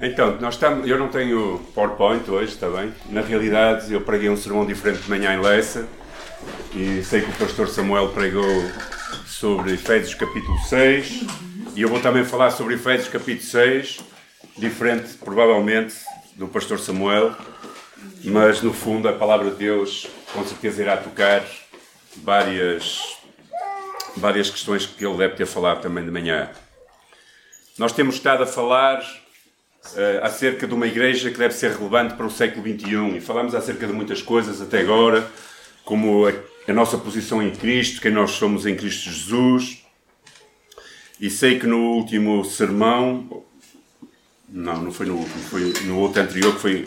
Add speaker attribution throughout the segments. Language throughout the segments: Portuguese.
Speaker 1: Então, nós estamos, eu não tenho PowerPoint hoje, está bem? Na realidade, eu preguei um sermão diferente de manhã em Lessa e sei que o pastor Samuel pregou sobre Efésios capítulo 6 e eu vou também falar sobre Efésios capítulo 6, diferente provavelmente do pastor Samuel, mas no fundo a palavra de Deus com certeza irá tocar várias, várias questões que ele deve ter falado também de manhã. Nós temos estado a falar uh, acerca de uma igreja que deve ser relevante para o século XXI. E falamos acerca de muitas coisas até agora, como a, a nossa posição em Cristo, quem nós somos em Cristo Jesus. E sei que no último sermão, não, não foi no último, foi no outro anterior, que foi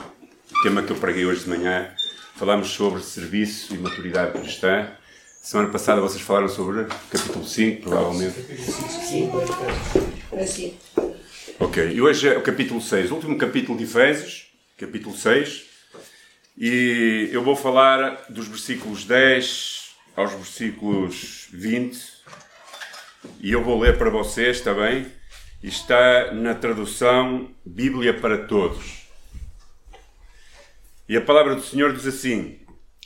Speaker 1: o tema que eu preguei hoje de manhã, falamos sobre serviço e maturidade cristã. Semana passada vocês falaram sobre capítulo 5, provavelmente. Sim, sim. Ok, e hoje é o capítulo 6, o último capítulo de Efésios, capítulo 6, e eu vou falar dos versículos 10 aos versículos 20, e eu vou ler para vocês, está bem? Está na tradução Bíblia para Todos. E a palavra do Senhor diz assim: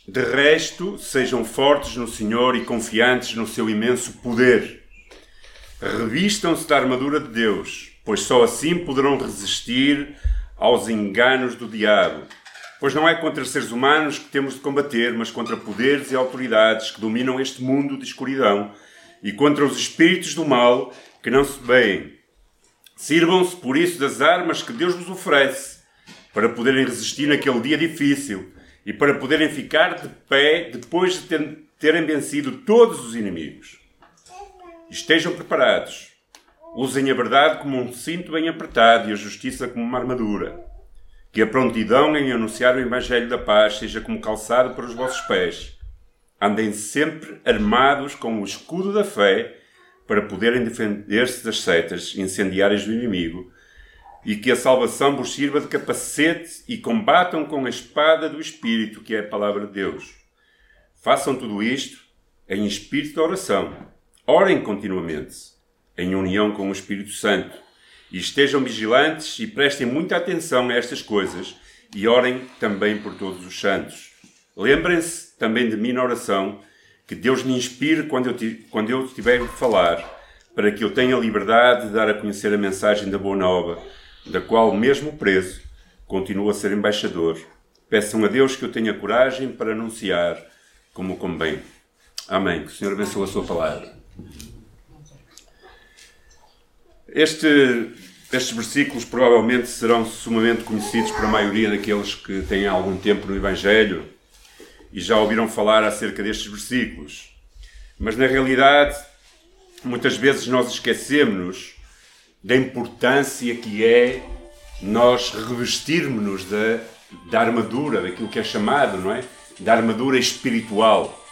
Speaker 1: De resto, sejam fortes no Senhor e confiantes no seu imenso poder. Revistam-se da armadura de Deus pois só assim poderão resistir aos enganos do diabo. Pois não é contra seres humanos que temos de combater, mas contra poderes e autoridades que dominam este mundo de escuridão e contra os espíritos do mal que não se veem. Sirvam-se, por isso, das armas que Deus vos oferece, para poderem resistir naquele dia difícil e para poderem ficar de pé depois de terem vencido todos os inimigos. Estejam preparados Usem a verdade como um cinto bem apertado e a justiça como uma armadura. Que a prontidão em anunciar o Evangelho da paz seja como calçado para os vossos pés. Andem sempre armados com o escudo da fé para poderem defender-se das setas incendiárias do inimigo e que a salvação vos sirva de capacete e combatam com a espada do Espírito, que é a palavra de Deus. Façam tudo isto em espírito de oração. Orem continuamente em união com o Espírito Santo. E estejam vigilantes e prestem muita atenção a estas coisas e orem também por todos os santos. Lembrem-se também de mim na oração, que Deus me inspire quando eu, quando eu estiver a falar, para que eu tenha liberdade de dar a conhecer a mensagem da Boa Nova, da qual, mesmo preso, continuo a ser embaixador. Peçam a Deus que eu tenha coragem para anunciar como convém. Amém. Que o Senhor abençoe a sua palavra. Este, estes versículos provavelmente serão sumamente conhecidos para a maioria daqueles que têm algum tempo no Evangelho e já ouviram falar acerca destes versículos. Mas na realidade, muitas vezes nós esquecemos da importância que é nós revestirmos-nos da, da armadura, daquilo que é chamado, não é? Da armadura espiritual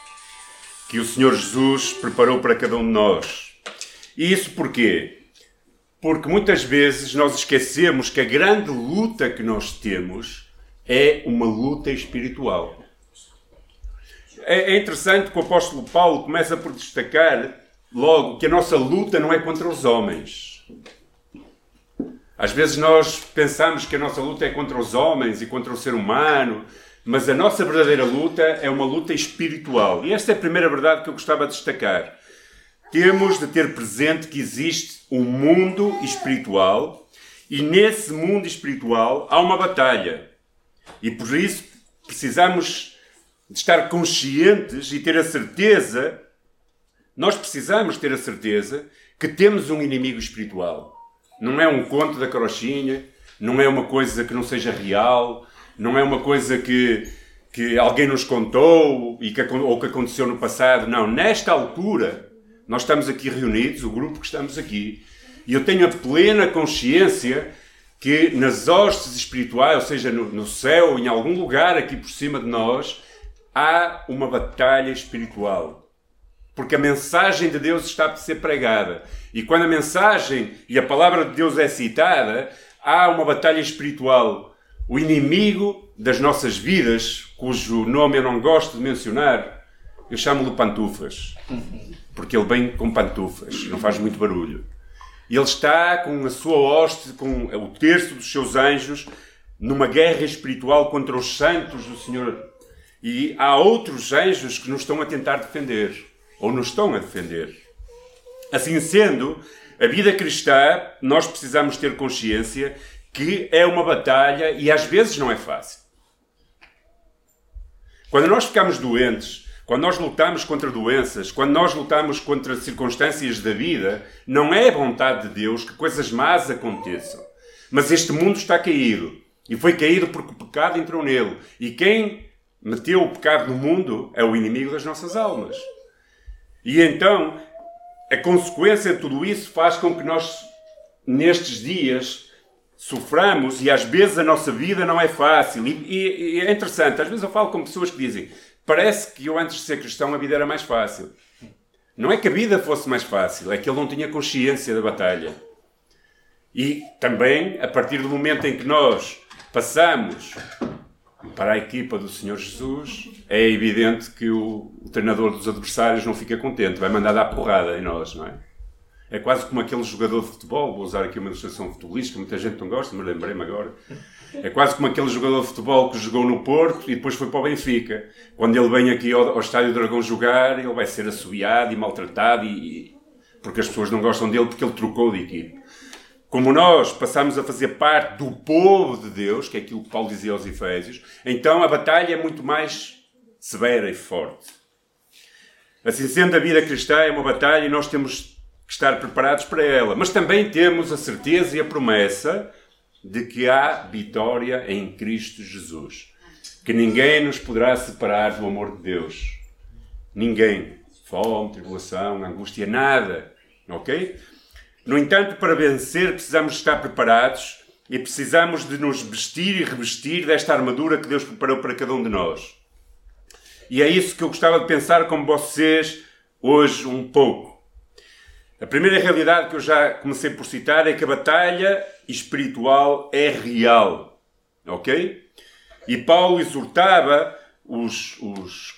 Speaker 1: que o Senhor Jesus preparou para cada um de nós. E isso porquê? Porque muitas vezes nós esquecemos que a grande luta que nós temos é uma luta espiritual. É, é interessante que o apóstolo Paulo começa por destacar logo que a nossa luta não é contra os homens. Às vezes nós pensamos que a nossa luta é contra os homens e contra o ser humano, mas a nossa verdadeira luta é uma luta espiritual. E esta é a primeira verdade que eu gostava de destacar. Temos de ter presente que existe um mundo espiritual e nesse mundo espiritual há uma batalha. E por isso precisamos de estar conscientes e ter a certeza, nós precisamos ter a certeza que temos um inimigo espiritual. Não é um conto da carochinha, não é uma coisa que não seja real, não é uma coisa que, que alguém nos contou e que, ou que aconteceu no passado. Não, nesta altura nós estamos aqui reunidos, o grupo que estamos aqui, e eu tenho a plena consciência que nas hostes espirituais, ou seja, no, no céu, em algum lugar aqui por cima de nós, há uma batalha espiritual. Porque a mensagem de Deus está a ser pregada. E quando a mensagem e a palavra de Deus é citada, há uma batalha espiritual. O inimigo das nossas vidas, cujo nome eu não gosto de mencionar, eu chamo-lhe pantufas porque ele vem com pantufas, não faz muito barulho. Ele está com a sua hoste, com o terço dos seus anjos, numa guerra espiritual contra os santos do Senhor. E há outros anjos que nos estão a tentar defender, ou nos estão a defender. Assim sendo, a vida cristã, nós precisamos ter consciência que é uma batalha e às vezes não é fácil. Quando nós ficamos doentes, quando nós lutamos contra doenças, quando nós lutamos contra circunstâncias da vida, não é vontade de Deus que coisas más aconteçam. Mas este mundo está caído. E foi caído porque o pecado entrou nele. E quem meteu o pecado no mundo é o inimigo das nossas almas. E então, a consequência de tudo isso faz com que nós, nestes dias, soframos e às vezes a nossa vida não é fácil. E, e, e, é interessante, às vezes eu falo com pessoas que dizem: Parece que eu antes de ser cristão a vida era mais fácil. Não é que a vida fosse mais fácil, é que ele não tinha consciência da batalha. E também, a partir do momento em que nós passamos para a equipa do Senhor Jesus, é evidente que o, o treinador dos adversários não fica contente, vai mandar dar porrada em nós, não é? É quase como aquele jogador de futebol, vou usar aqui uma ilustração futebolística, muita gente não gosta, mas lembrei-me agora. É quase como aquele jogador de futebol que jogou no Porto e depois foi para o Benfica. Quando ele vem aqui ao, ao Estádio Dragão jogar, ele vai ser assobiado e maltratado e, porque as pessoas não gostam dele porque ele trocou de equipe. Como nós passamos a fazer parte do povo de Deus, que é aquilo que Paulo dizia aos Efésios, então a batalha é muito mais severa e forte. Assim sendo, a vida cristã é uma batalha e nós temos que estar preparados para ela. Mas também temos a certeza e a promessa de que há vitória em Cristo Jesus. Que ninguém nos poderá separar do amor de Deus. Ninguém. Fome, tribulação, angústia, nada. Ok? No entanto, para vencer, precisamos estar preparados e precisamos de nos vestir e revestir desta armadura que Deus preparou para cada um de nós. E é isso que eu gostava de pensar com vocês hoje um pouco. A primeira realidade que eu já comecei por citar é que a batalha espiritual é real. Ok? E Paulo exortava os, os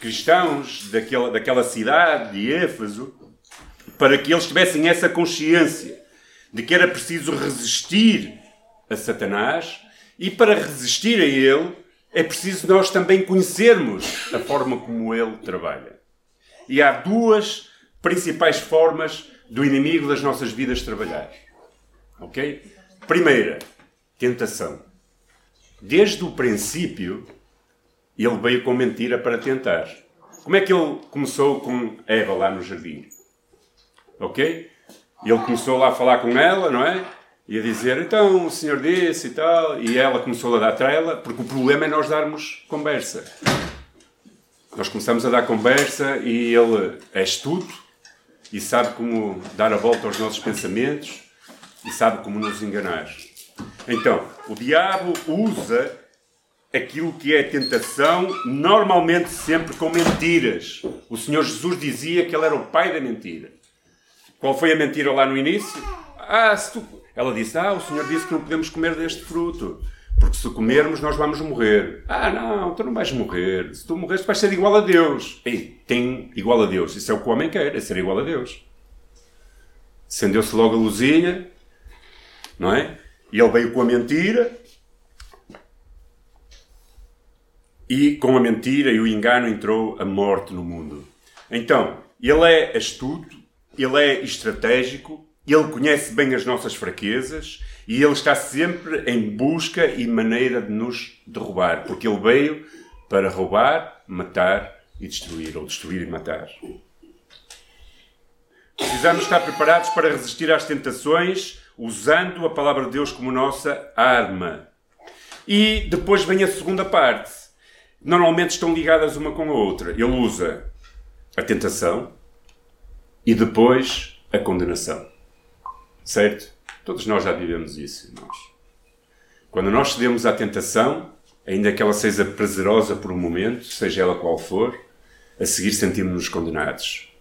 Speaker 1: cristãos daquela, daquela cidade de Éfeso para que eles tivessem essa consciência de que era preciso resistir a Satanás e para resistir a ele é preciso nós também conhecermos a forma como ele trabalha. E há duas principais formas do inimigo das nossas vidas trabalhar. Ok? Primeira, tentação. Desde o princípio, ele veio com mentira para tentar. Como é que ele começou com Eva lá no jardim? Ok? Ele começou lá a falar com ela, não é? E a dizer, então o senhor disse e tal. E ela começou a dar trela, porque o problema é nós darmos conversa. Nós começamos a dar conversa e ele é astuto e sabe como dar a volta aos nossos pensamentos e sabe como nos enganar. Então, o diabo usa aquilo que é tentação, normalmente sempre com mentiras. O Senhor Jesus dizia que ele era o pai da mentira. Qual foi a mentira lá no início? Ah, tu... Ela disse: Ah, o Senhor disse que não podemos comer deste fruto. Porque se comermos, nós vamos morrer. Ah, não, tu não vais morrer. Se tu morres, tu vais ser igual a Deus. Tem igual a Deus. Isso é o que o homem quer, é ser igual a Deus. Acendeu-se logo a luzinha, não é? E ele veio com a mentira. E com a mentira e o engano entrou a morte no mundo. Então, ele é astuto, ele é estratégico, ele conhece bem as nossas fraquezas e ele está sempre em busca e maneira de nos derrubar, porque ele veio para roubar, matar e destruir, ou destruir e matar. Precisamos estar preparados para resistir às tentações usando a palavra de Deus como nossa arma. E depois vem a segunda parte. Normalmente estão ligadas uma com a outra. Ele usa a tentação e depois a condenação. Certo? Todos nós já vivemos isso, irmãos. Quando nós cedemos à tentação, ainda que ela seja prazerosa por um momento, seja ela qual for, a seguir sentimos-nos condenados.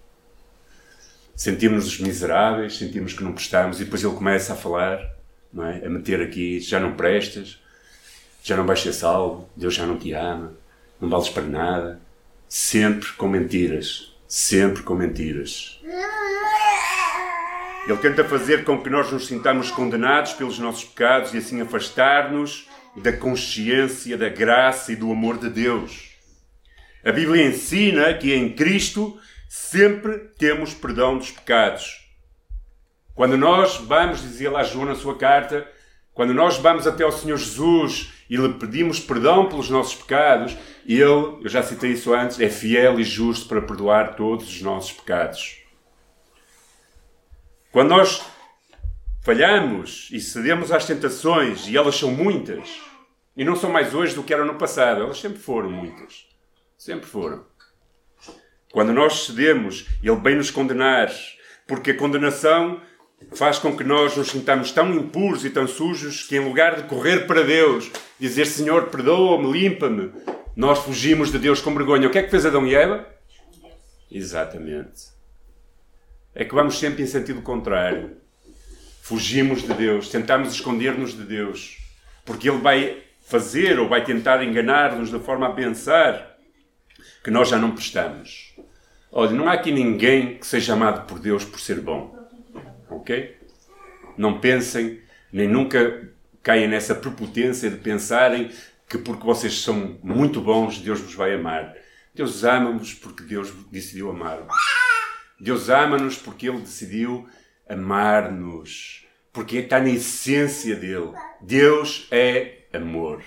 Speaker 1: Sentimos-nos miseráveis, sentimos que não prestamos, e depois ele começa a falar, é? a meter aqui: já não prestas, já não vais ser salvo, Deus já não te ama, não vales para nada. Sempre com mentiras. Sempre com mentiras. Ele tenta fazer com que nós nos sintamos condenados pelos nossos pecados e assim afastar-nos da consciência da graça e do amor de Deus. A Bíblia ensina que em Cristo sempre temos perdão dos pecados. Quando nós vamos, dizia lá João na sua carta, quando nós vamos até ao Senhor Jesus e lhe pedimos perdão pelos nossos pecados, ele, eu já citei isso antes, é fiel e justo para perdoar todos os nossos pecados. Quando nós falhamos e cedemos às tentações, e elas são muitas, e não são mais hoje do que eram no passado, elas sempre foram muitas. Sempre foram. Quando nós cedemos, Ele vem nos condenar, porque a condenação faz com que nós nos sintamos tão impuros e tão sujos que, em lugar de correr para Deus, dizer Senhor, perdoa-me, limpa-me, nós fugimos de Deus com vergonha. O que é que fez Adão e Eva? Exatamente é que vamos sempre em sentido contrário. Fugimos de Deus, tentamos esconder-nos de Deus, porque Ele vai fazer ou vai tentar enganar-nos de forma a pensar que nós já não prestamos. Olha, não há aqui ninguém que seja amado por Deus por ser bom. Ok? Não pensem, nem nunca caem nessa prepotência de pensarem que porque vocês são muito bons, Deus vos vai amar. Deus ama-vos porque Deus decidiu amar-vos. Deus ama-nos porque Ele decidiu amar-nos. Porque está na essência dele. Deus é amor.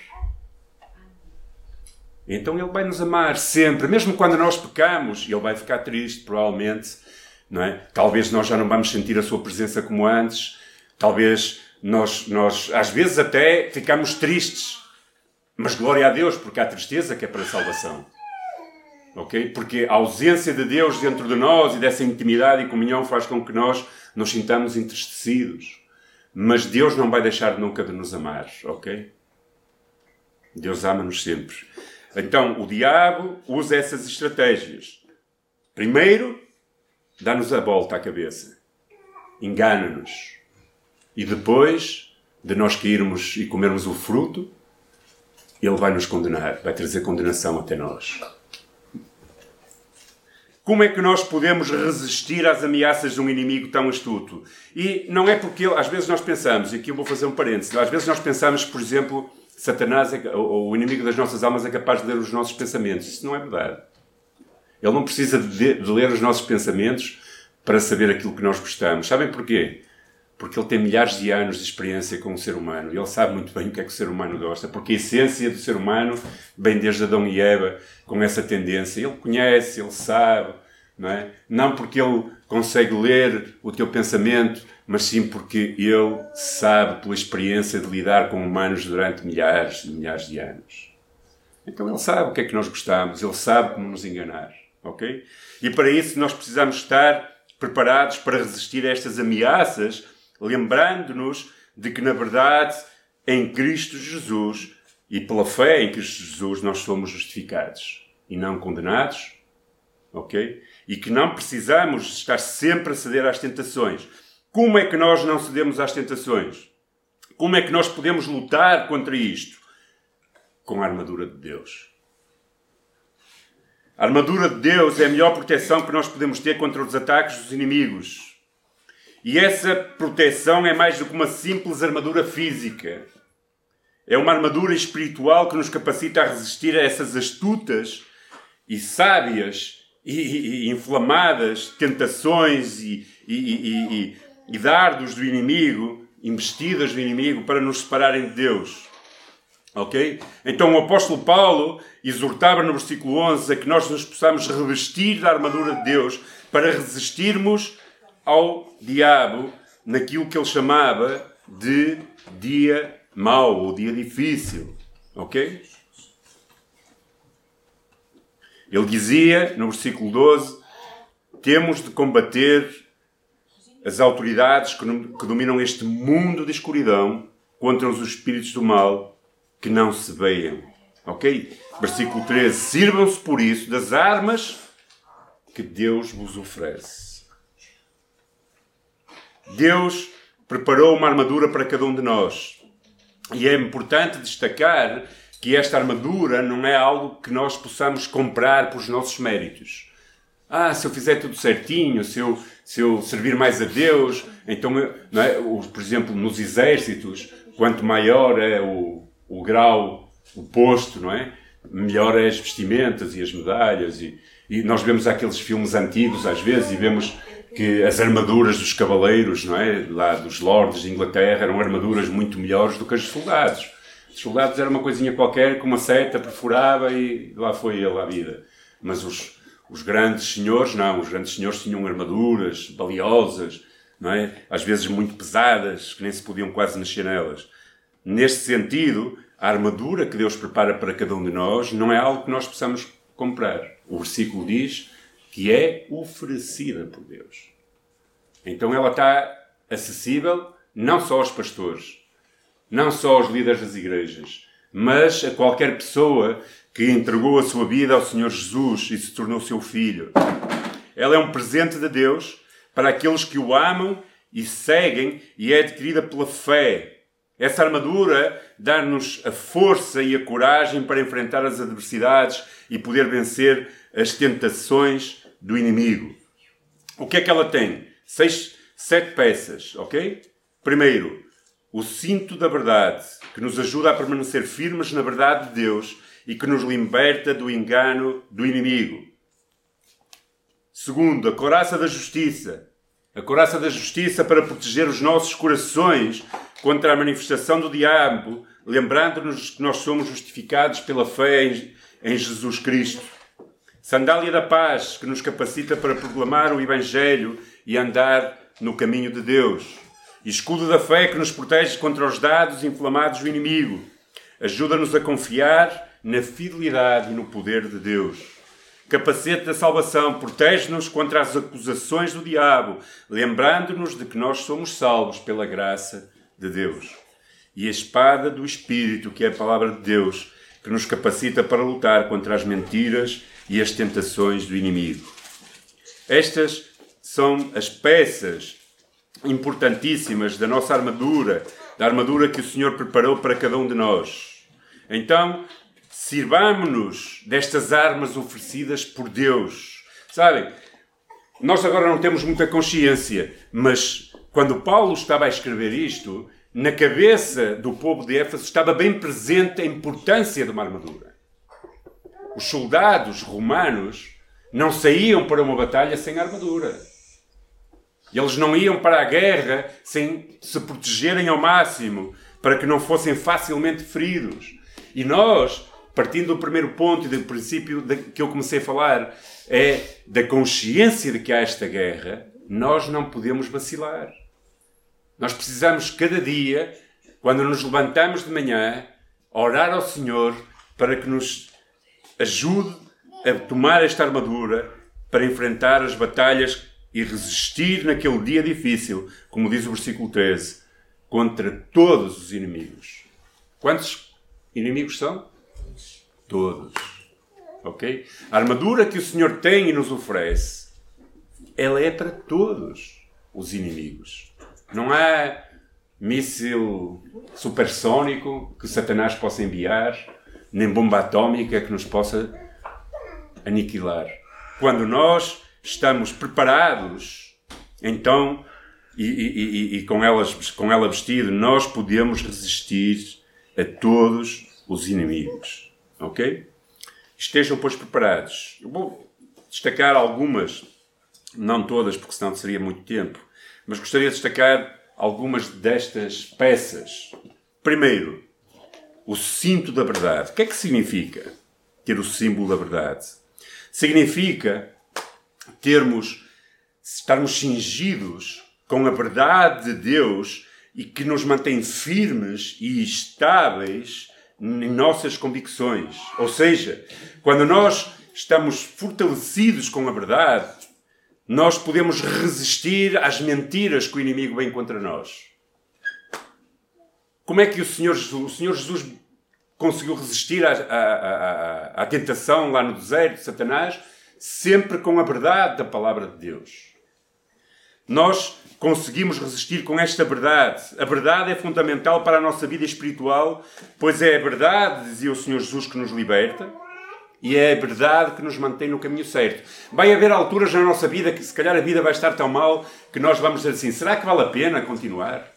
Speaker 1: Então Ele vai nos amar sempre, mesmo quando nós pecamos. Ele vai ficar triste, provavelmente. Não é? Talvez nós já não vamos sentir a Sua presença como antes. Talvez nós, nós às vezes até ficamos tristes. Mas glória a Deus, porque há tristeza que é para a salvação ok? Porque a ausência de Deus dentro de nós e dessa intimidade e comunhão faz com que nós nos sintamos entristecidos. Mas Deus não vai deixar nunca de nos amar, ok? Deus ama-nos sempre. Então, o diabo usa essas estratégias. Primeiro, dá-nos a volta à cabeça. Engana-nos. E depois de nós cairmos e comermos o fruto, ele vai nos condenar, vai trazer condenação até nós. Como é que nós podemos resistir às ameaças de um inimigo tão astuto? E não é porque, às vezes nós pensamos, e aqui eu vou fazer um parênteses, às vezes nós pensamos, por exemplo, Satanás, é, ou o inimigo das nossas almas, é capaz de ler os nossos pensamentos. Isso não é verdade. Ele não precisa de, de ler os nossos pensamentos para saber aquilo que nós gostamos. Sabem porquê? Porque ele tem milhares de anos de experiência com o ser humano e ele sabe muito bem o que é que o ser humano gosta, porque a essência do ser humano vem desde Adão e Eva com essa tendência. Ele conhece, ele sabe, não é? Não porque ele consegue ler o teu pensamento, mas sim porque ele sabe pela experiência de lidar com humanos durante milhares e milhares de anos. Então ele sabe o que é que nós gostamos, ele sabe como nos enganar, ok? E para isso nós precisamos estar preparados para resistir a estas ameaças, lembrando-nos de que na verdade em Cristo Jesus e pela fé em Cristo Jesus nós somos justificados e não condenados, ok? E que não precisamos estar sempre a ceder às tentações. Como é que nós não cedemos às tentações? Como é que nós podemos lutar contra isto? Com a armadura de Deus. A armadura de Deus é a melhor proteção que nós podemos ter contra os ataques dos inimigos. E essa proteção é mais do que uma simples armadura física. É uma armadura espiritual que nos capacita a resistir a essas astutas e sábias e, e, inflamadas tentações e, e, e dardos do inimigo, investidas do inimigo, para nos separarem de Deus. Ok? Então o apóstolo Paulo exortava no versículo 11 a que nós nos possamos revestir da armadura de Deus para resistirmos ao diabo naquilo que ele chamava de dia mau ou dia difícil. Ok? Ele dizia, no versículo 12, temos de combater as autoridades que dominam este mundo de escuridão contra os espíritos do mal que não se veiam. Ok? Versículo 13. Sirvam-se por isso das armas que Deus vos oferece. Deus preparou uma armadura para cada um de nós. E é importante destacar que esta armadura não é algo que nós possamos comprar por os nossos méritos. Ah, se eu fizer tudo certinho, se eu, se eu servir mais a Deus, então, não é? por exemplo, nos exércitos, quanto maior é o, o grau, o posto, não é? Melhor é as vestimentas e as medalhas. E, e nós vemos aqueles filmes antigos, às vezes, e vemos que as armaduras dos cavaleiros, não é? Lá dos lords de Inglaterra, eram armaduras muito melhores do que as dos soldados. Os soldados era uma coisinha qualquer, com uma seta, perfurava e lá foi ele à vida. Mas os, os grandes senhores, não. Os grandes senhores tinham armaduras valiosas, não é? Às vezes muito pesadas, que nem se podiam quase mexer nelas. Neste sentido, a armadura que Deus prepara para cada um de nós não é algo que nós possamos comprar. O versículo diz que é oferecida por Deus. Então ela está acessível não só aos pastores, não só aos líderes das igrejas, mas a qualquer pessoa que entregou a sua vida ao Senhor Jesus e se tornou seu filho. Ela é um presente de Deus para aqueles que o amam e seguem e é adquirida pela fé. Essa armadura dá-nos a força e a coragem para enfrentar as adversidades e poder vencer as tentações do inimigo. O que é que ela tem? Seis, sete peças, ok? Primeiro, o cinto da verdade, que nos ajuda a permanecer firmes na verdade de Deus e que nos liberta do engano do inimigo. Segundo, a coraça da justiça. A coraça da justiça para proteger os nossos corações contra a manifestação do diabo, lembrando-nos que nós somos justificados pela fé em, Jesus Cristo. Sandália da paz, que nos capacita para proclamar o Evangelho e andar no caminho de Deus. Escudo da fé, que nos protege contra os dados inflamados do inimigo. Ajuda-nos a confiar na fidelidade e no poder de Deus. Capacete da salvação protege-nos contra as acusações do diabo, lembrando-nos de que nós somos salvos pela graça de Deus. E a espada do Espírito, que é a palavra de Deus, que nos capacita para lutar contra as mentiras e as tentações do inimigo. Estas são as peças importantíssimas da nossa armadura, da armadura que o Senhor preparou para cada um de nós. Então, Sirvamo-nos destas armas oferecidas por Deus. Sabem, nós agora não temos muita consciência, mas quando Paulo estava a escrever isto, na cabeça do povo de Éfeso estava bem presente a importância de uma armadura. Os soldados romanos não saíam para uma batalha sem armadura. Eles não iam para a guerra sem se protegerem ao máximo, para que não fossem facilmente feridos. E nós partindo do primeiro ponto e do princípio que eu comecei a falar, é da consciência de que há esta guerra, nós não podemos vacilar. Nós precisamos cada dia, quando nos levantamos de manhã, orar ao Senhor para que nos ajude a tomar esta armadura para enfrentar as batalhas e resistir naquele dia difícil, como diz o versículo 13, contra todos os inimigos. Quantos inimigos são? Todos. Ok? A armadura que o Senhor tem e nos oferece, ela é para todos os inimigos. Não há míssil supersónico que Satanás possa enviar, nem bomba atómica que nos possa aniquilar. Quando nós estamos preparados, então, e, e, e, e com, elas, com ela vestido, nós podemos resistir a todos os inimigos. Ok? Estejam, pois, preparados. Eu vou destacar algumas, não todas, porque senão seria muito tempo, mas gostaria de destacar algumas destas peças. Primeiro, o cinto da verdade. O que é que significa ter o símbolo da verdade? Significa termos, estarmos cingidos com a verdade de Deus e que nos mantém firmes e estáveis em nossas convicções. Ou seja, quando nós estamos fortalecidos com a verdade, nós podemos resistir às mentiras que o inimigo vem contra nós. Como é que o Senhor Jesus, o Senhor Jesus conseguiu resistir à, à, à, à tentação lá no deserto de Satanás? Sempre com a verdade da palavra de Deus. Nós conseguimos resistir com esta verdade. A verdade é fundamental para a nossa vida espiritual, pois é a verdade, dizia o Senhor Jesus, que nos liberta. E é a verdade que nos mantém no caminho certo. Vai haver alturas na nossa vida que, se calhar, a vida vai estar tão mal que nós vamos dizer assim: será que vale a pena continuar?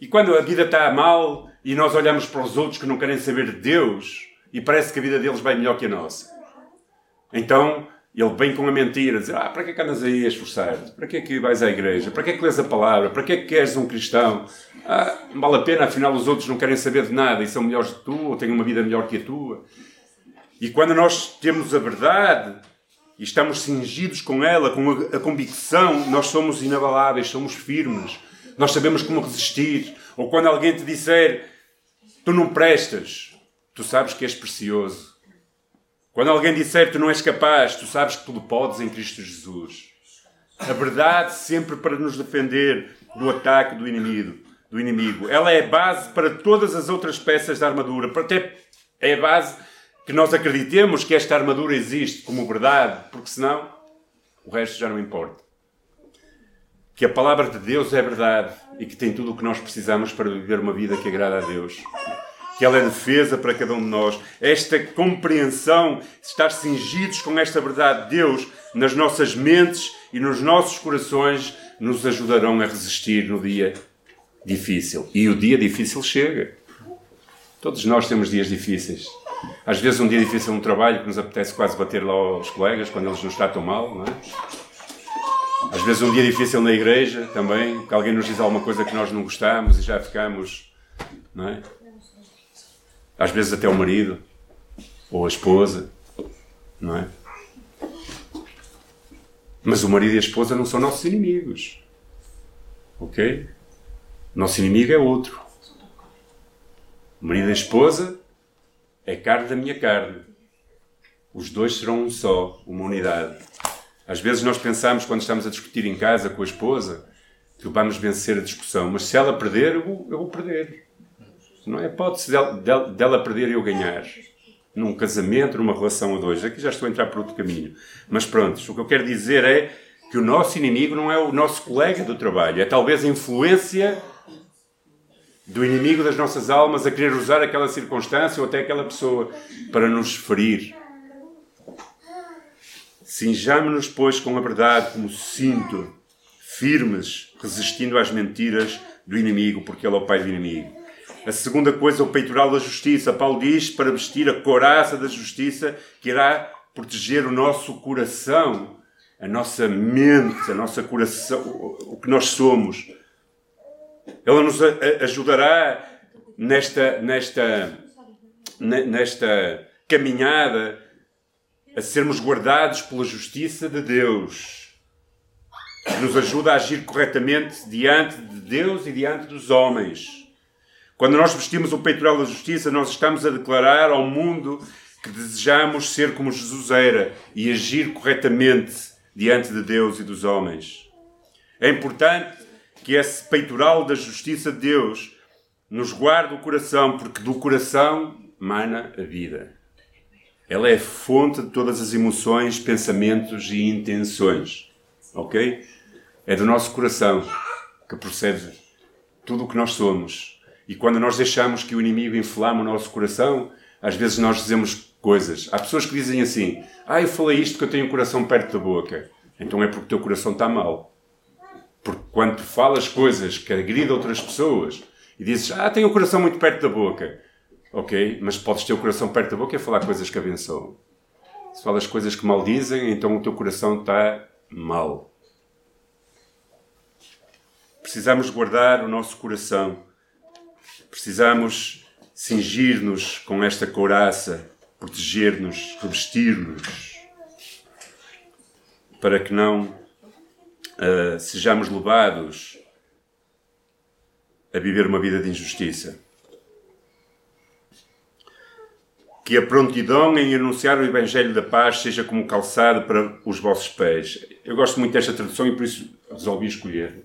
Speaker 1: E quando a vida está mal e nós olhamos para os outros que não querem saber de Deus e parece que a vida deles vai melhor que a nossa, então ele vem com a mentira, dizer: Ah, para que é que andas aí a esforçar-te? Para que é que vais à igreja? Para que é que lês a palavra? Para que é que queres um cristão? Ah, vale a pena, afinal os outros não querem saber de nada e são melhores que tu, ou têm uma vida melhor que a tua. E quando nós temos a verdade e estamos cingidos com ela, com a, convicção, nós somos inabaláveis, somos firmes, nós sabemos como resistir. Ou quando alguém te disser: Tu não prestas, tu sabes que és precioso quando alguém disser tu não és capaz, tu sabes que tudo podes em Cristo Jesus. A verdade sempre para nos defender do ataque do inimigo. Do inimigo. Ela é a base para todas as outras peças da armadura. Até é base que nós acreditemos que esta armadura existe como verdade, porque senão o resto já não importa. Que a palavra de Deus é verdade e que tem tudo o que nós precisamos para viver uma vida que agrada a Deus que ela é defesa para cada um de nós. Esta compreensão, estar cingidos com esta verdade de Deus nas nossas mentes e nos nossos corações, nos ajudarão a resistir no dia difícil. E o dia difícil chega. Todos nós temos dias difíceis. Às vezes um dia difícil no trabalho que nos apetece quase bater lá aos colegas quando eles nos tratam mal, não é? Às vezes um dia difícil na igreja também, que alguém nos diz alguma coisa que nós não gostamos e já ficamos, não é? Às vezes até o marido ou a esposa, não é? Mas o marido e a esposa não são nossos inimigos. Ok? Nosso inimigo é outro. O marido e a esposa é carne da minha carne. Os dois serão um só, uma unidade. Às vezes nós pensamos, quando estamos a discutir em casa com a esposa, que vamos vencer a discussão, mas se ela perder, eu vou, eu vou perder. Não é hipótese dela, dela perder e eu ganhar. Num casamento, numa relação a dois. Aqui já estou a entrar por outro caminho. Mas pronto, o que eu quero dizer é que o nosso inimigo não é o nosso colega do trabalho. É talvez a influência do inimigo das nossas almas a querer usar aquela circunstância ou até aquela pessoa para nos ferir. Sinjamos-nos, pois, com a verdade como cinto, firmes, resistindo às mentiras do inimigo, porque ele é o pai do inimigo. A segunda coisa, o peitoral da justiça. Paulo diz para vestir a coraça da justiça que irá proteger o nosso coração, a nossa mente, a nossa coração, o que nós somos. Ela nos ajudará nesta, nesta, nesta caminhada a sermos guardados pela justiça de Deus. Nos ajuda a agir corretamente diante de Deus e diante dos homens. Quando nós vestimos o peitoral da justiça, nós estamos a declarar ao mundo que desejamos ser como Jesus era e agir corretamente diante de Deus e dos homens. É importante que esse peitoral da justiça de Deus nos guarde o coração, porque do coração mana a vida. Ela é fonte de todas as emoções, pensamentos e intenções. Ok? É do nosso coração que procede tudo o que nós somos. E quando nós deixamos que o inimigo inflame o nosso coração, às vezes nós dizemos coisas. Há pessoas que dizem assim: Ah, eu falei isto que eu tenho o coração perto da boca. Então é porque o teu coração está mal. Porque quando falas coisas que agridem outras pessoas e dizes: Ah, tenho o coração muito perto da boca. Ok, mas podes ter o coração perto da boca e falar coisas que abençoam. Se falas coisas que maldizem, então o teu coração está mal. Precisamos guardar o nosso coração Precisamos cingir-nos com esta couraça, proteger-nos, revestir-nos, para que não uh, sejamos levados a viver uma vida de injustiça. Que a prontidão em anunciar o Evangelho da Paz seja como calçado para os vossos pés. Eu gosto muito desta tradução e por isso resolvi escolher.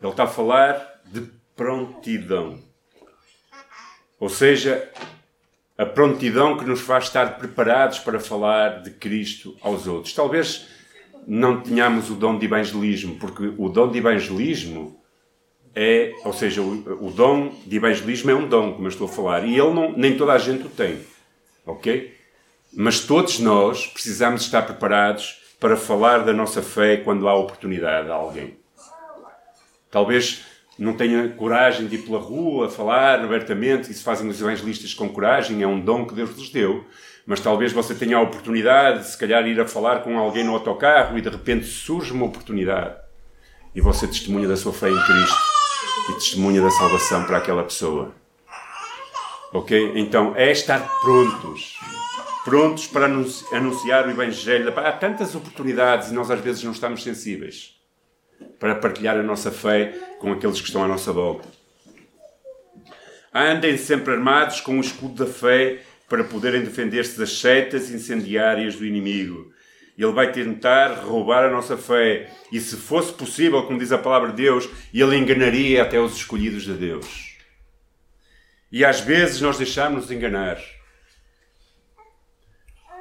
Speaker 1: Ele está a falar de prontidão. Ou seja, a prontidão que nos faz estar preparados para falar de Cristo aos outros. Talvez não tenhamos o dom de evangelismo, porque o dom de evangelismo é, ou seja, o, o dom de evangelismo é um dom, como eu estou a falar, e ele não, nem toda a gente o tem, ok? Mas todos nós precisamos estar preparados para falar da nossa fé quando há oportunidade a alguém. Talvez não tenha coragem de ir pela rua, falar abertamente, isso fazem os evangelistas com coragem, é um dom que Deus lhes deu. Mas talvez você tenha a oportunidade de, se calhar, ir a falar com alguém no autocarro e de repente surge uma oportunidade e você testemunha da sua fé em Cristo e testemunha da salvação para aquela pessoa. Ok? Então é estar prontos. Prontos para anunciar o Evangelho. Há tantas oportunidades e nós às vezes não estamos sensíveis para partilhar a nossa fé com aqueles que estão à nossa volta. Andem sempre armados com o escudo da fé para poderem defender-se das setas incendiárias do inimigo. Ele vai tentar roubar a nossa fé. E se fosse possível, como diz a palavra de Deus, ele enganaria até os escolhidos de Deus. E às vezes nós deixamos-nos enganar.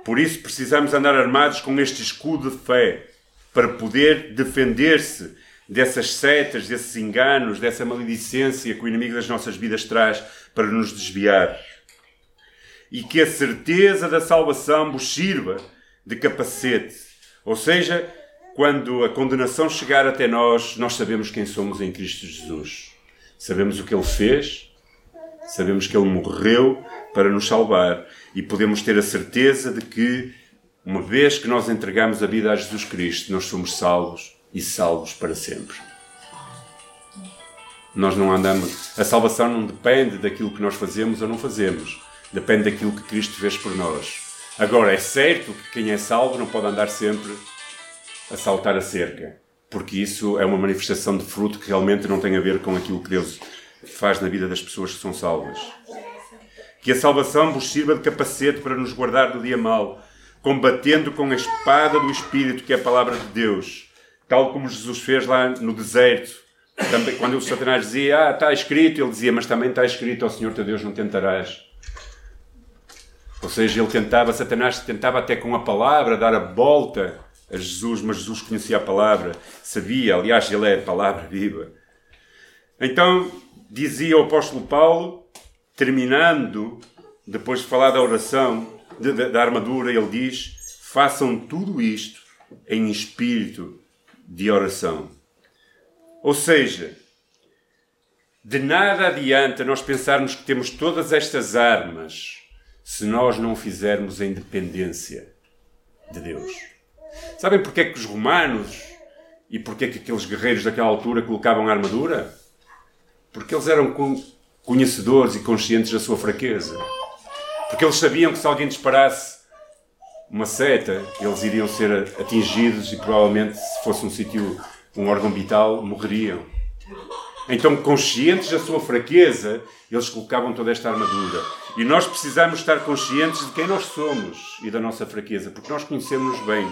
Speaker 1: Por isso precisamos andar armados com este escudo de fé para poder defender-se dessas setas, desses enganos, dessa maledicência que o inimigo das nossas vidas traz para nos desviar. E que a certeza da salvação vos sirva de capacete. Ou seja, quando a condenação chegar até nós, nós sabemos quem somos em Cristo Jesus. Sabemos o que Ele fez, sabemos que Ele morreu para nos salvar e podemos ter a certeza de que, uma vez que nós entregamos a vida a Jesus Cristo, nós somos salvos e salvos para sempre. Nós não andamos. A salvação não depende daquilo que nós fazemos ou não fazemos. Depende daquilo que Cristo fez por nós. Agora, é certo que quem é salvo não pode andar sempre a saltar a cerca, porque isso é uma manifestação de fruto que realmente não tem a ver com aquilo que Deus faz na vida das pessoas que são salvas. Que a salvação vos sirva de capacete para nos guardar do dia mau, combatendo com a espada do Espírito, que é a palavra de Deus tal como Jesus fez lá no deserto. Também, quando o Satanás dizia, ah, está escrito, ele dizia, mas também está escrito, ao Senhor teu Deus não tentarás. Ou seja, ele tentava, Satanás tentava até com a palavra dar a volta a Jesus, mas Jesus conhecia a palavra, sabia, aliás, ele é a palavra viva. Então, dizia o apóstolo Paulo, terminando, depois de falar da oração, de, de, da armadura, ele diz: façam tudo isto em espírito de oração. Ou seja, de nada adianta nós pensarmos que temos todas estas armas se nós não fizermos a independência de Deus. Sabem porque é que os romanos e porque é que aqueles guerreiros daquela altura colocavam a armadura? Porque eles eram conhecedores e conscientes da sua fraqueza. Porque eles sabiam que se alguém disparasse uma seta, eles iriam ser atingidos e provavelmente, se fosse um sítio, um órgão vital, morreriam. Então, conscientes da sua fraqueza, eles colocavam toda esta armadura. E nós precisamos estar conscientes de quem nós somos e da nossa fraqueza, porque nós conhecemos-nos bem.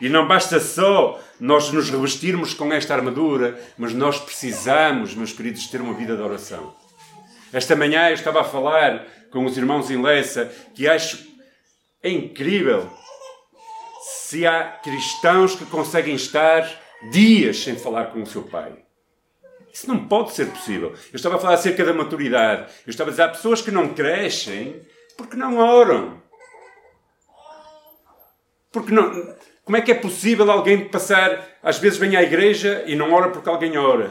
Speaker 1: E não basta só nós nos revestirmos com esta armadura, mas nós precisamos, meus queridos, ter uma vida de oração. Esta manhã eu estava a falar com os irmãos em Lessa que acho é incrível se há cristãos que conseguem estar dias sem falar com o seu pai. Isso não pode ser possível. Eu estava a falar acerca da maturidade. Eu estava a dizer, há pessoas que não crescem porque não oram. Porque não. Como é que é possível alguém passar, às vezes vem à igreja e não ora porque alguém ora?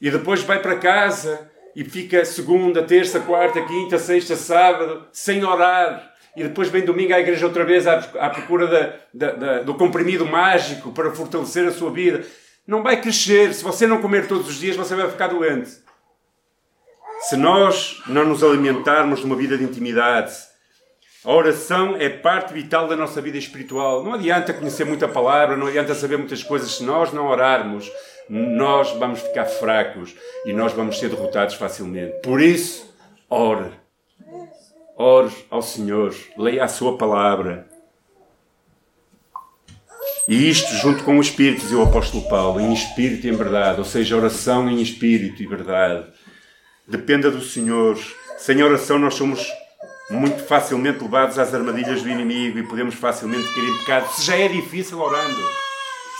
Speaker 1: E depois vai para casa e fica segunda, terça, quarta, quinta, sexta, sábado, sem orar e depois vem domingo à igreja outra vez à, procura da, da, da, do comprimido mágico para fortalecer a sua vida. Não vai crescer. Se você não comer todos os dias, você vai ficar doente. Se nós não nos alimentarmos de uma vida de intimidade, a oração é parte vital da nossa vida espiritual. Não adianta conhecer muita palavra, não adianta saber muitas coisas. Se nós não orarmos, nós vamos ficar fracos e nós vamos ser derrotados facilmente. Por isso, ore ore ao Senhor, leia a sua palavra. E isto junto com o Espírito, dizia o apóstolo Paulo, em espírito e em verdade, ou seja, oração em espírito e verdade. Dependa do Senhor. Sem oração nós somos muito facilmente levados às armadilhas do inimigo e podemos facilmente cair em pecado. Se já é difícil orando.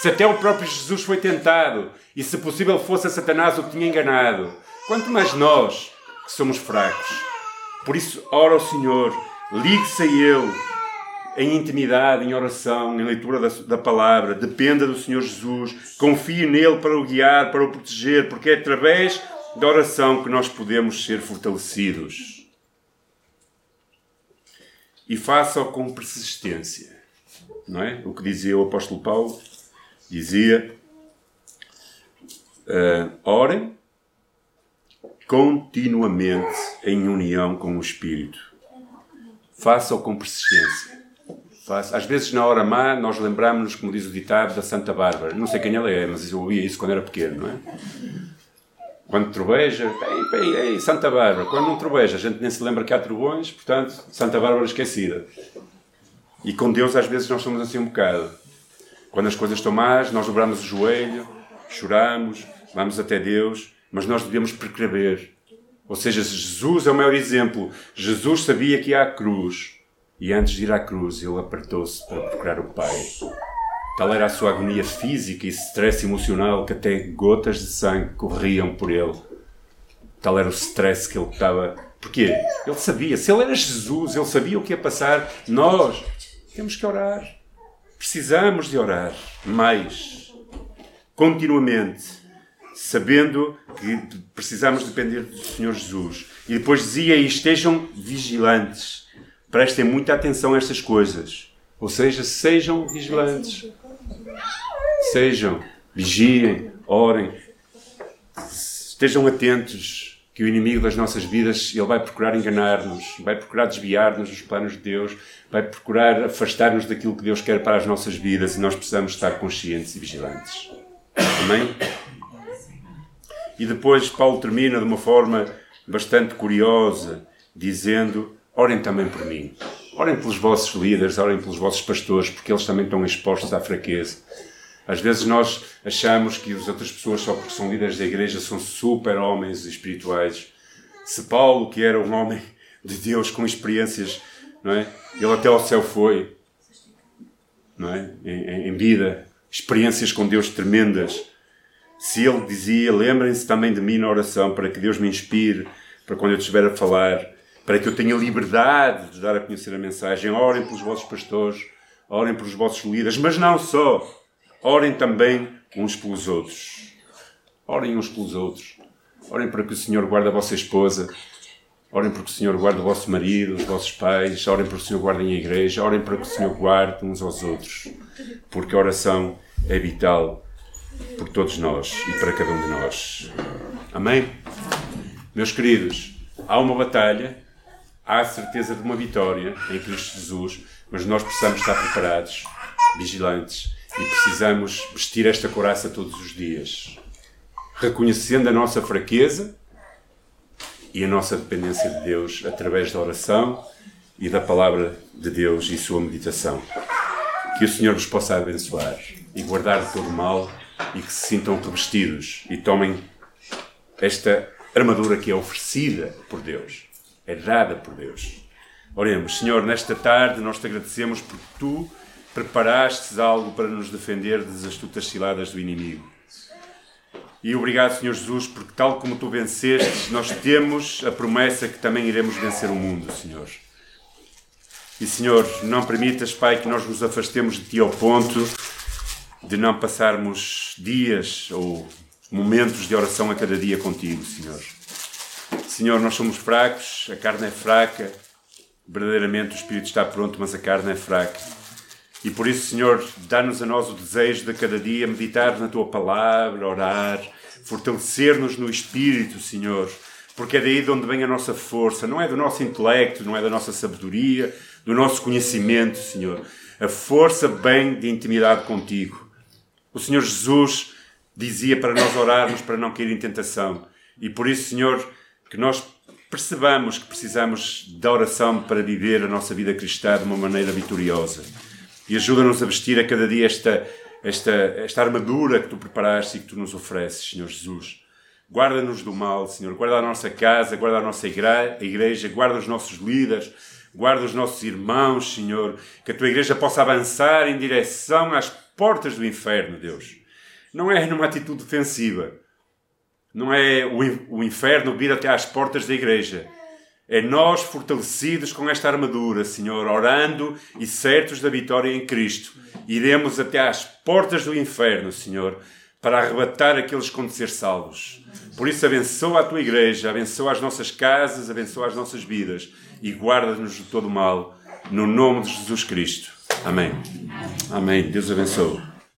Speaker 1: Se até o próprio Jesus foi tentado e se possível fosse a Satanás o que tinha enganado. Quanto mais nós, que somos fracos. Por isso, ora ao Senhor, ligue-se a Ele em intimidade, em oração, em leitura da, da, palavra. Dependa do Senhor Jesus. Confie nele para o guiar, para o proteger, porque é através da oração que nós podemos ser fortalecidos. E faça-o com persistência. Não é? O que dizia o apóstolo Paulo? Dizia: uh, orem continuamente em união com o Espírito. Faça-o com persistência. Às vezes, na hora má, nós lembramos-nos, como diz o ditado, da Santa Bárbara. Não sei quem ela é, mas eu ouvia isso quando era pequeno, não é? Quando troveja, ei, ei, Santa Bárbara. Quando não troveja, a gente nem se lembra que há trovões, portanto, Santa Bárbara esquecida. E com Deus, às vezes, nós somos assim um bocado. Quando as coisas estão más, nós dobramos o joelho, choramos, vamos até Deus, mas nós devemos precaver. Ou seja, Jesus é o maior exemplo. Jesus sabia que à cruz e antes de ir à cruz ele apertou-se para procurar o Pai. Tal era a sua agonia física e stress emocional que até gotas de sangue corriam por ele. Tal era o stress que ele estava. Porquê? Ele sabia. Se ele era Jesus, ele sabia o que ia passar. Nós temos que orar. Precisamos de orar mais. Continuamente sabendo que precisamos depender do Senhor Jesus. E depois dizia: e estejam vigilantes, prestem muita atenção a estas coisas. Ou seja, sejam vigilantes. Sejam, vigiem, orem, estejam atentos que o inimigo das nossas vidas ele vai procurar enganar-nos, vai procurar desviar-nos dos planos de Deus, vai procurar afastar-nos daquilo que Deus quer para as nossas vidas e nós precisamos estar conscientes e vigilantes. Amém? E depois Paulo termina de uma forma bastante curiosa, dizendo: Orem também por mim. Orem pelos vossos líderes, orem pelos vossos pastores, porque eles também estão expostos à fraqueza. Às vezes nós achamos que as outras pessoas, só porque são líderes da igreja, são super homens espirituais. Se Paulo, que era um homem de Deus com experiências, não é? Ele até ao céu foi, não é? Em, em vida, experiências com Deus tremendas se ele dizia: Lembrem-se também de mim na oração, para que Deus me inspire, para quando eu estiver a falar, para que eu tenha liberdade de dar a conhecer a mensagem. Orem pelos vossos pastores, orem pelos vossos líderes, mas não só. Orem também uns pelos outros. Orem uns pelos outros. Orem para que o Senhor guarde a vossa esposa. Orem para que o Senhor guarde o vosso marido, os vossos pais. Orem para que o Senhor guarde a igreja. Orem para que o Senhor guarde uns aos outros. Porque a oração é vital por todos nós e para cada um de nós. Amém? Meus queridos, há uma batalha, há a certeza de uma vitória em Cristo Jesus, mas nós precisamos estar preparados, vigilantes e precisamos vestir esta coraça todos os dias, reconhecendo a nossa fraqueza e a nossa dependência de Deus através da oração e da palavra de Deus e sua meditação. Que o Senhor vos possa abençoar e guardar de todo mal e que se sintam revestidos e tomem esta armadura que é oferecida por Deus, é dada por Deus. Oremos, Senhor, nesta tarde nós te agradecemos porque tu preparastes algo para nos defender das astutas ciladas do inimigo. E obrigado, Senhor Jesus, porque tal como tu venceste, nós temos a promessa que também iremos vencer o mundo, Senhor. E, Senhor, não permitas, Pai, que nós nos afastemos de Ti ao ponto de não passarmos dias ou momentos de oração a cada dia contigo, Senhor. Senhor, nós somos fracos, a carne é fraca, verdadeiramente o espírito está pronto, mas a carne é fraca. E por isso, Senhor, dá-nos a nós o desejo de cada dia meditar na tua palavra, orar, fortalecer-nos no espírito, Senhor, porque é daí de onde vem a nossa força, não é do nosso intelecto, não é da nossa sabedoria, do nosso conhecimento, Senhor. A força vem de intimidade contigo. O Senhor Jesus dizia para nós orarmos para não cair em tentação. E por isso, Senhor, que nós percebamos que precisamos da oração para viver a nossa vida cristã de uma maneira vitoriosa. E ajuda-nos a vestir a cada dia esta, esta, esta armadura que tu preparaste e que tu nos ofereces, Senhor Jesus. Guarda-nos do mal, Senhor. Guarda a nossa casa, guarda a nossa igreja, guarda os nossos líderes, guarda os nossos irmãos, Senhor. Que a tua igreja possa avançar em direção às portas do inferno, Deus. Não é numa atitude defensiva. Não é o inferno vir até às portas da igreja. É nós fortalecidos com esta armadura, Senhor, orando e certos da vitória em Cristo. Iremos até às portas do inferno, Senhor, para arrebatar aqueles que ser salvos. Por isso, abençoa a tua igreja, abençoa as nossas casas, abençoa as nossas vidas e guarda-nos de todo o mal, no nome de Jesus Cristo. Amém. Amém. Deus abençoe.